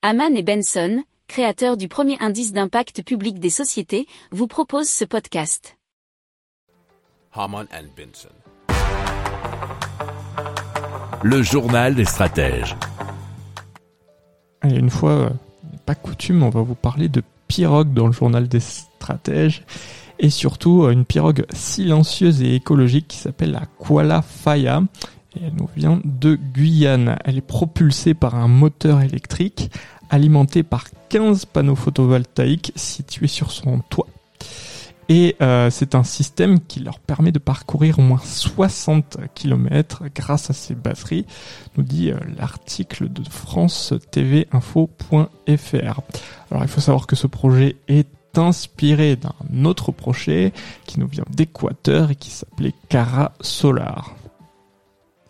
Haman et Benson, créateurs du premier indice d'impact public des sociétés, vous proposent ce podcast. Haman and Benson. Le journal des stratèges. Une fois, euh, pas coutume, on va vous parler de pirogue dans le journal des stratèges et surtout euh, une pirogue silencieuse et écologique qui s'appelle la Kuala Faya. Et elle nous vient de Guyane. Elle est propulsée par un moteur électrique alimenté par 15 panneaux photovoltaïques situés sur son toit. Et euh, c'est un système qui leur permet de parcourir au moins 60 km grâce à ces batteries, nous dit euh, l'article de France TV Info.fr. Alors il faut savoir que ce projet est inspiré d'un autre projet qui nous vient d'Équateur et qui s'appelait Cara Solar.